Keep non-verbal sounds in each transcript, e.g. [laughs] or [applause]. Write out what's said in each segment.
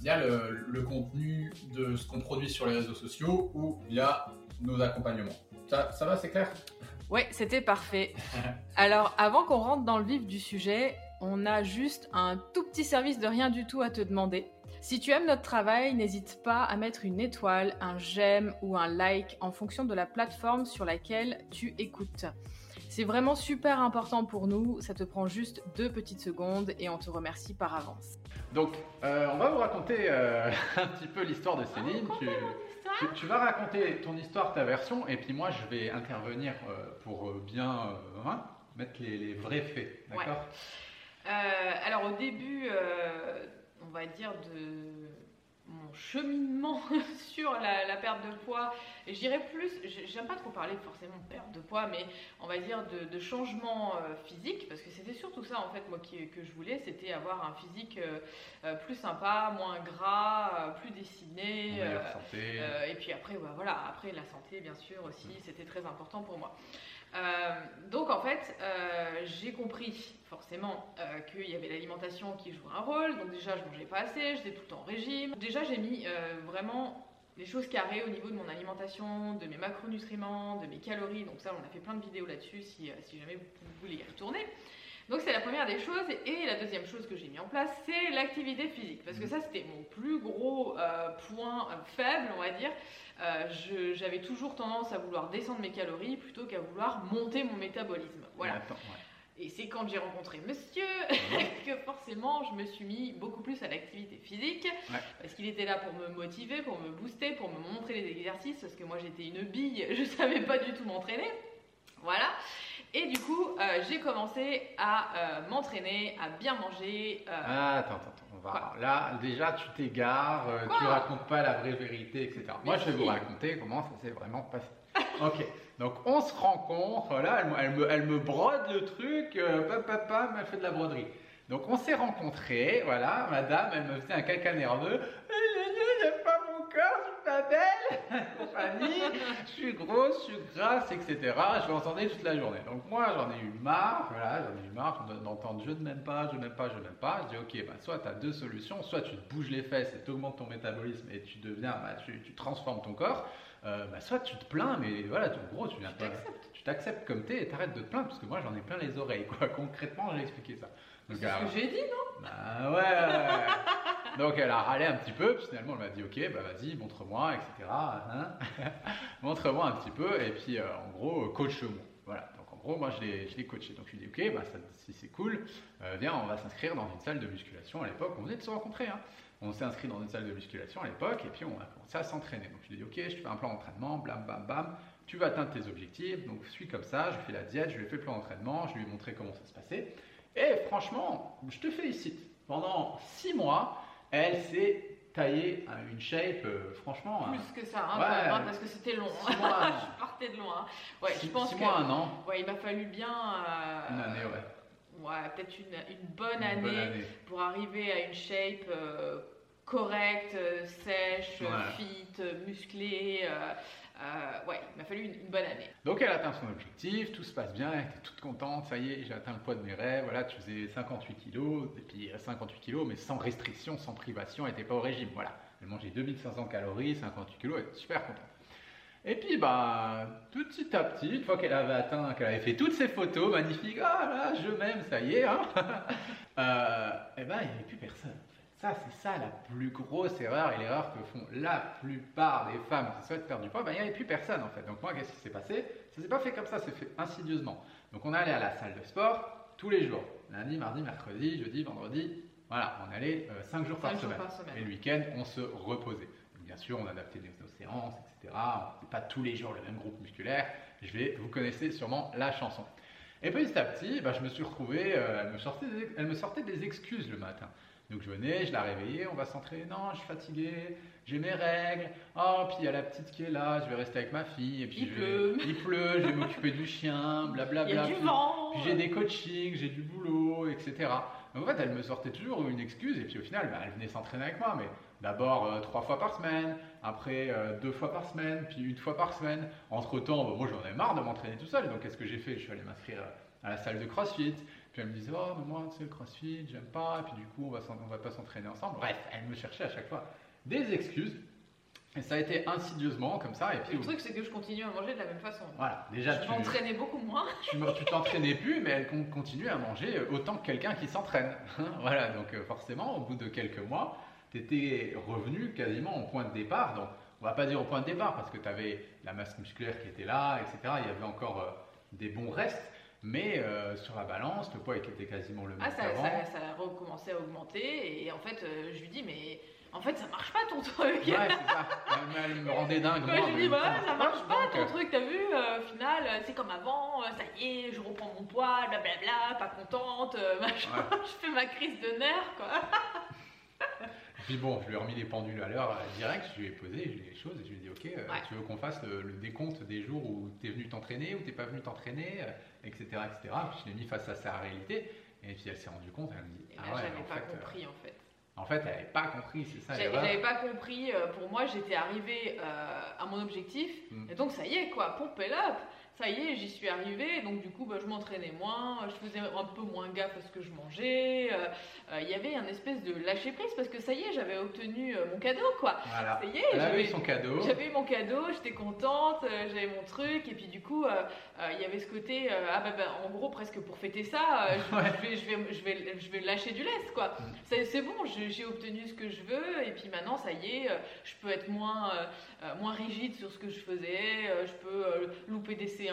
via le, le contenu de ce qu'on produit sur les réseaux sociaux ou via nos accompagnements. Ça, ça va, c'est clair? Ouais, c'était parfait. [laughs] Alors, avant qu'on rentre dans le vif du sujet, on a juste un tout petit service de rien du tout à te demander. Si tu aimes notre travail, n'hésite pas à mettre une étoile, un j'aime ou un like en fonction de la plateforme sur laquelle tu écoutes. C'est vraiment super important pour nous, ça te prend juste deux petites secondes et on te remercie par avance. Donc, euh, on va vous raconter euh, [laughs] un petit peu l'histoire de Céline. Tu, tu- tu vas raconter ton histoire, ta version, et puis moi, je vais intervenir euh, pour bien euh, hein, mettre les, les vrais faits. D'accord? Euh, alors au début, euh, on va dire de mon cheminement [laughs] sur la, la perte de poids, et je dirais plus, j'ai- j'aime pas trop parler forcément de perte de poids, mais on va dire de, de changement euh, physique, parce que c'était surtout ça en fait moi qui- que je voulais, c'était avoir un physique euh, euh, plus sympa, moins gras, plus dessiné. Euh, santé. euh, et puis après, voilà, après la santé, bien sûr, aussi, c'était très important pour moi. Euh, donc en fait, euh, j'ai compris forcément euh, qu'il y avait l'alimentation qui jouait un rôle. Donc déjà, je mangeais pas assez, j'étais tout le temps en régime. Déjà, j'ai mis vraiment les choses carrées au niveau de mon alimentation, de mes macronutriments, de mes calories. Donc ça, on a fait plein de vidéos là-dessus si jamais vous voulez y retourner. Donc c'est la première des choses. Et la deuxième chose que j'ai mis en place, c'est l'activité physique. Parce que ça, c'était mon plus gros euh, point euh, faible, on va dire. Euh, J'avais toujours tendance à vouloir descendre mes calories plutôt qu'à vouloir monter mon métabolisme. Voilà. Attends, ouais. Et c'est quand j'ai rencontré monsieur [laughs] que forcément je me suis mis beaucoup plus à l'activité physique. Ouais. Parce qu'il était là pour me motiver, pour me booster, pour me montrer les exercices. Parce que moi j'étais une bille, [laughs] je savais pas du tout m'entraîner. Voilà. Et du coup, euh, j'ai commencé à euh, m'entraîner, à bien manger. euh, Ah, attends, attends, attends, on va. Quoi Là, déjà, tu t'égares, euh, tu racontes pas la vraie vérité, etc. Moi, je vais vous raconter comment ça s'est vraiment passé. [laughs] ok, donc on se rencontre, là, elle, me- elle me, elle me brode le truc, pam, pam, elle fait de la broderie. Donc on s'est rencontrés, voilà, madame, elle me faisait un caca nerveux. Pas belle, compagnie, je suis grosse, je suis grasse, etc. Je l'entendais toute la journée. Donc moi, j'en ai eu marre, voilà, j'en ai eu marre d'entendre je ne m'aime pas, je n'aime pas, je n'aime pas. Je dis ok, bah, soit tu as deux solutions, soit tu te bouges les fesses et tu augmentes ton métabolisme et tu deviens, bah, tu, tu transformes ton corps, euh, bah, soit tu te plains, mais voilà, tu- gros, tu viens. Tu t'acceptes comme t'es et t'arrêtes de te plaindre parce que moi j'en ai plein les oreilles, quoi. [laughs] Concrètement, j'ai expliqué ça. C'est ce que j'ai dit, non? Bah ouais. Donc elle a râlé un petit peu, puis finalement elle m'a dit ok, bah vas-y, montre-moi, etc. hein. [laughs] montre-moi un petit peu, et puis euh, en gros, coach-moi. Voilà, donc en gros, moi je l'ai, je l'ai coaché. Donc je lui ai dit ok, bah ça- si c'est cool, euh, viens, on va s'inscrire dans une salle de musculation à l'époque. On venait de se rencontrer, hein. On s'est inscrit dans une salle de musculation à l'époque, et puis on a commencé à s'entraîner. Donc je lui ai dit ok, je te fais un plan d'entraînement, blam, bam, bam. Tu vas atteindre tes objectifs, donc suis comme ça. Je fais la diète, je lui ai fait le plan d'entraînement, je lui ai montré comment ça se passait. Et franchement, je te félicite. Pendant six mois, elle s'est taillée à une shape, euh, franchement. hein, Plus que ça, hein, Ouais. quand même, hein, parce que c'était long. Six mois, [laughs] je partais de loin. Ouais, six, je pense six que mois, un an, ouais, il m'a fallu bien. euh, une année, ouais. ouais, peut-être une, une bonne, Une année bonne année. pour arriver à une shape euh, correcte, euh, sèche, euh, Ouais. fit, euh, musclée. euh, euh, ouais, il m'a fallu une, bonne année. Donc elle atteint son objectif, tout se passe bien, elle était toute contente, ça y est, j'ai atteint le poids de mes rêves, voilà, tu faisais 58 kilos, et puis euh, 58 kilos, mais sans restriction, sans privation, elle n'était pas au régime, voilà. Elle mangeait 2500 calories, 58 kilos, elle était super contente. Et puis, bah, tout petit à petit, une fois qu'elle avait atteint, qu'elle avait fait toutes ses photos magnifiques, ah là, je m'aime, ça y est, hein, [laughs] euh, et ben, il n'y avait plus personne. Ça, c'est ça la plus grosse erreur et l'erreur que font la plupart des femmes qui souhaitent perdre du poids. Ben, il n'y avait plus personne en fait. Donc, moi, qu'est-ce qui s'est passé? Ça s'est pas fait comme ça, c'est fait insidieusement. Donc, on allait à la salle de sport tous les jours lundi, mardi, mercredi, jeudi, vendredi. Voilà, on allait 5 jours, par, Cinq jours semaine. par semaine. Et le week-end, on se reposait. Bien sûr, on adaptait nos séances, etc. On pas tous les jours le même groupe musculaire. Je vais, vous connaissez sûrement la chanson. Et petit à petit, bah, je me suis retrouvé, euh, elle, me sortait des, elle me sortait des excuses le matin. Donc je venais, je la réveillais, on va s'entraîner. Non, je suis fatigué, j'ai mes règles. Oh, puis il y a la petite qui est là, je vais rester avec ma fille. Et puis Il je pleut. Vais, il pleut, je vais m'occuper du chien, blablabla. Il y a du Puis- vent. puis j'ai des coachings, j'ai du boulot, etc. Donc en fait, elle me sortait toujours une excuse, et puis au final, bah, elle venait s'entraîner avec moi, mais d'abord euh, trois fois par semaine, après euh, deux fois par semaine, puis une fois par semaine. Entre temps, moi j'en ai marre de m'entraîner tout seul, donc qu'est-ce que j'ai fait? Je suis allé m'inscrire à la salle de CrossFit. Puis elle me disait, oh, mais moi, tu sais, le CrossFit, j'aime pas, et puis du coup, on va, on va pas s'entraîner ensemble. Bref, elle me cherchait à chaque fois des excuses, et ça a été insidieusement comme ça, et puis Le truc, c'est que je continue à manger de la même façon. voilà, déjà je tu m'entraînais beaucoup moins. [laughs] tu t'entraînais plus, mais elle con- continue à manger autant que quelqu'un qui s'entraîne. [laughs] voilà, donc euh, forcément, au bout de quelques mois, tu étais revenu quasiment au point de départ. Donc, on va pas dire au point de départ parce que tu avais la masse musculaire qui était là, etc. Il y avait encore euh, des bons restes, mais euh, sur la balance, le poids était quasiment le même Ah, ça, qu'avant. ça, ça a recommencé à augmenter. Et en fait, euh, je lui dis, mais en fait, ça marche pas ton [laughs] truc. Ouais, c'est ça. Elle, elle me rendait dingue. Moi, je lui dis, voilà, ça marche pas donc, ton euh, truc, t'as vu, euh, au final, c'est comme avant, ça y est, je reprends mon poids, blablabla, pas contente, [laughs] machin, je fais ma crise de nerfs, quoi. [laughs] Puis bon, je lui ai remis les pendules à l'heure direct, je lui ai posé les choses et je lui ai dit ok, Ouais. tu veux qu'on fasse le, le décompte des jours où tu es venu t'entraîner, où t'es pas venu t'entraîner, etc. etc. Puis je l'ai mis face à sa réalité et puis elle s'est rendue compte, elle me dit Et là, ah ouais, j'avais en pas fait, euh, compris, en fait. en fait, elle n'avait pas compris, c'est ça. J'avais pas compris, euh, pour moi, j'étais arrivée euh, à mon objectif, Mm. et donc ça y est, quoi, pompe up. Ça y est, j'y suis arrivée, donc du coup, bah, je m'entraînais moins, je faisais un peu moins gaffe à ce que je mangeais. euh, euh, Il y avait un espèce de lâcher prise parce que ça y est, j'avais obtenu euh, mon cadeau, quoi. Voilà. Ça y est, j'avais son cadeau. J'avais mon cadeau, j'étais contente, j'avais mon truc, et puis du coup, il y avait ce côté, ah bah, bah, en gros, presque pour fêter ça, [laughs] je, Ouais. je vais, je, vais, je, vais, je vais lâcher du lest, quoi. Mm. C'est bon, j'ai obtenu ce que je veux, et puis maintenant, ça y est, je peux être moins, moins rigide sur ce que je faisais, je peux louper des séances,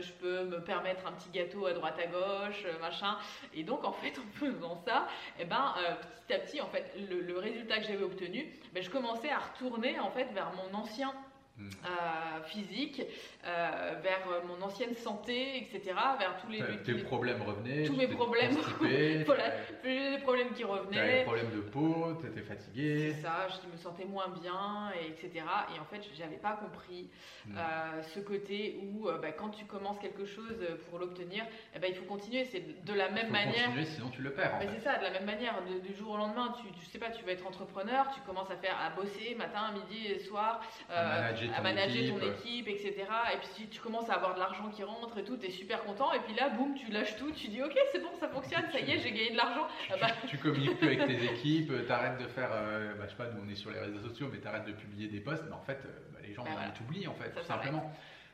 je peux me permettre un petit gâteau à droite à gauche, euh, machin. Et donc, en fait, [laughs] en faisant ça, eh ben, euh, petit à petit, en fait, le, le résultat que j'avais obtenu, ben, je commençais à retourner, en fait, vers mon ancien Mm. euh, physique, euh, vers mon ancienne santé, etc., vers tous les, Tes- les- problèmes revenaient. tous mes problèmes. [laughs] Voilà. les problèmes qui revenaient. problèmes de peau, tu étais fatigué. C'est ça, je me sentais moins bien, et etc. Et en fait, j'avais pas compris Mm. euh, ce côté où, bah, quand tu commences quelque chose pour l'obtenir, eh ben, il faut continuer. C'est de la même Faut manière. continuer, sinon tu le perds. Mais fait. c'est ça, de la même manière, de- du jour au lendemain, tu, tu sais pas, tu vas être entrepreneur, tu commences à faire, à bosser matin, midi et soir, À manager à ton manager équipe. ton équipe, etc. Et puis si tu commences à avoir de l'argent qui rentre et tout, t'es super content, et puis là, boum, tu lâches tout, tu dis, ok, c'est bon, ça fonctionne, ça y est, j'ai gagné de l'argent. tu, Ah bah, tu- communiques plus avec tes [laughs] équipes, tu arrêtes de faire, euh, bah, je sais pas, nous on est sur les réseaux sociaux, mais tu arrêtes de publier des posts, mais en fait, euh, bah, les gens Bah, voilà. t'oublient en fait, Ça tout simplement.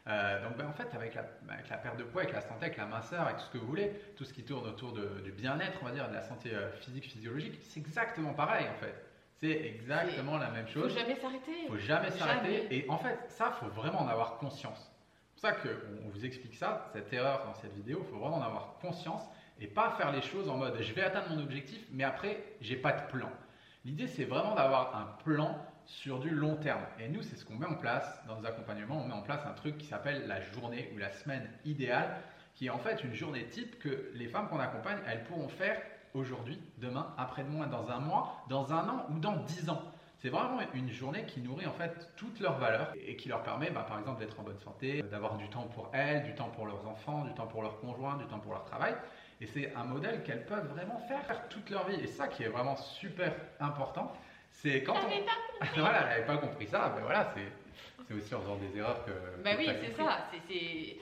Euh, donc en fait, avec la, avec la perte de poids, avec la santé, avec la minceur, avec tout ce que vous voulez, tout ce qui tourne autour de- du bien-être, on va dire, de la santé euh, physique, physiologique, c'est exactement pareil en fait. C'est exactement la même faut chose. jamais s'arrêter. Il faut jamais s'arrêter. Et en fait, ça, faut vraiment en avoir conscience. C'est pour ça qu'on vous explique ça, cette erreur dans cette vidéo. Il faut vraiment en avoir conscience et pas faire les choses en mode je vais atteindre mon objectif, mais après, j'ai pas de plan. L'idée, c'est vraiment d'avoir un plan sur du long terme. Et nous, c'est ce qu'on met en place dans nos accompagnements. On met en place un truc qui s'appelle la journée ou la semaine idéale, qui est en fait une journée type que les femmes qu'on accompagne, elles pourront faire aujourd'hui, demain, après-demain, dans un mois, dans un an ou dans dix ans. C'est vraiment une journée qui nourrit en fait toutes leurs valeurs et qui leur permet, bah, par exemple, d'être en bonne santé, d'avoir du temps pour elles, du temps pour leurs enfants, du temps pour leurs conjoints, du temps pour leur travail. Et c'est un modèle qu'elles peuvent vraiment faire, toute leur vie. Et ça qui est vraiment super important, c'est quand [laughs] J'avais on... voilà, elle n'avait pas compris ça, mais voilà, c'est, aussi en faisant des erreurs que... Bah oui, c'est compris. ça. c'est-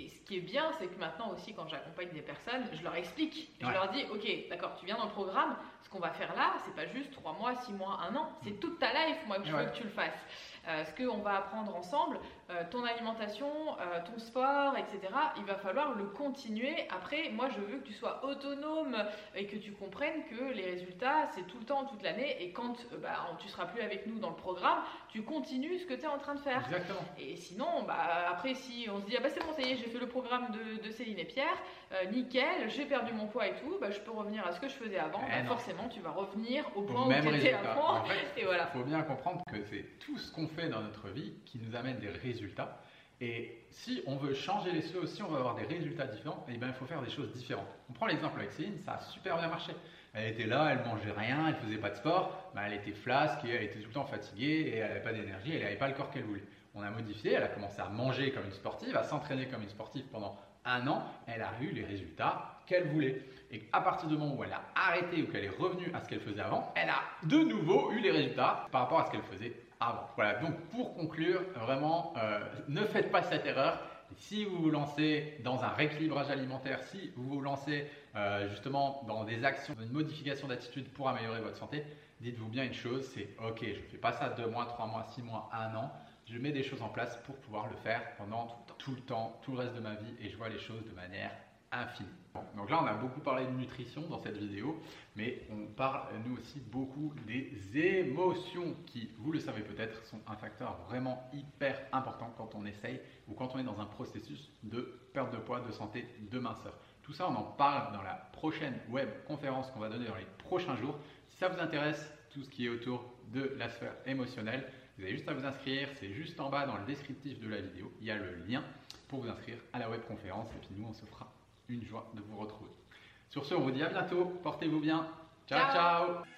Et ce qui est bien, c'est que maintenant aussi, quand j'accompagne des personnes, je leur explique. Je Ouais. leur dis, ok, d'accord, tu viens dans le programme. Ce qu'on va faire là, c'est pas juste trois mois, six mois, un an. C'est toute ta life, moi, que je. Ouais. veux que tu le fasses. Euh, ce qu'on va apprendre ensemble, euh, ton alimentation, euh, ton sport, etc. Il va falloir le continuer. Après, moi, je veux que tu sois autonome et que tu comprennes que les résultats, c'est tout le temps, toute l'année. Et quand bah, tu seras plus avec nous dans le programme, tu continues ce que tu es en train de faire. Exactement. Et sinon, bah, après, si on se dit, ah bah c'est bon, ça y est, j'ai fait le programme de, de Céline et Pierre, euh, nickel, j'ai perdu mon poids et tout, bah, je peux revenir à ce que je faisais avant, Eh bah, forcément, tu vas revenir au Au point où même tu étais avant. En fait, [laughs] Et voilà. Il faut bien comprendre que c'est tout ce qu'on fait dans notre vie qui nous amène des résultats. Et si on veut changer les choses, si on veut avoir des résultats différents, eh ben, il faut faire des choses différentes. On prend l'exemple avec Céline, ça a super bien marché. Elle était là, elle mangeait rien, elle faisait pas de sport, bah, elle était flasque et elle était tout le temps fatiguée et elle n'avait pas d'énergie, elle n'avait pas le corps qu'elle voulait. On a modifié, elle a commencé à manger comme une sportive, à s'entraîner comme une sportive pendant un an, elle a eu les résultats qu'elle voulait. Et à partir du moment où elle a arrêté ou qu'elle est revenue à ce qu'elle faisait avant, elle a de nouveau eu les résultats par rapport à ce qu'elle faisait avant. Voilà, donc pour conclure, vraiment, euh, ne faites pas cette erreur. Si vous vous lancez dans un rééquilibrage alimentaire, si vous vous lancez euh, justement dans des actions, une modification d'attitude pour améliorer votre santé, dites-vous bien une chose, c'est ok, je ne fais pas ça deux mois, trois mois, six mois, un an. Je mets des choses en place pour pouvoir le faire pendant tout le temps, tout le reste de ma vie et je vois les choses de manière infinie. donc là, on a beaucoup parlé de nutrition dans cette vidéo, mais on parle nous aussi beaucoup des émotions qui, vous le savez peut-être, sont un facteur vraiment hyper important quand on essaye ou quand on est dans un processus de perte de poids, de santé, de minceur. Tout ça, on en parle dans la prochaine web conférence qu'on va donner dans les prochains jours. Si ça vous intéresse, tout ce qui est autour de la sphère émotionnelle, vous avez juste à vous inscrire, c'est juste en bas dans le descriptif de la vidéo, il y a le lien pour vous inscrire à la web conférence et puis nous on se fera une joie de vous retrouver. Sur ce, on vous dit à bientôt, portez-vous bien. ciao. ciao.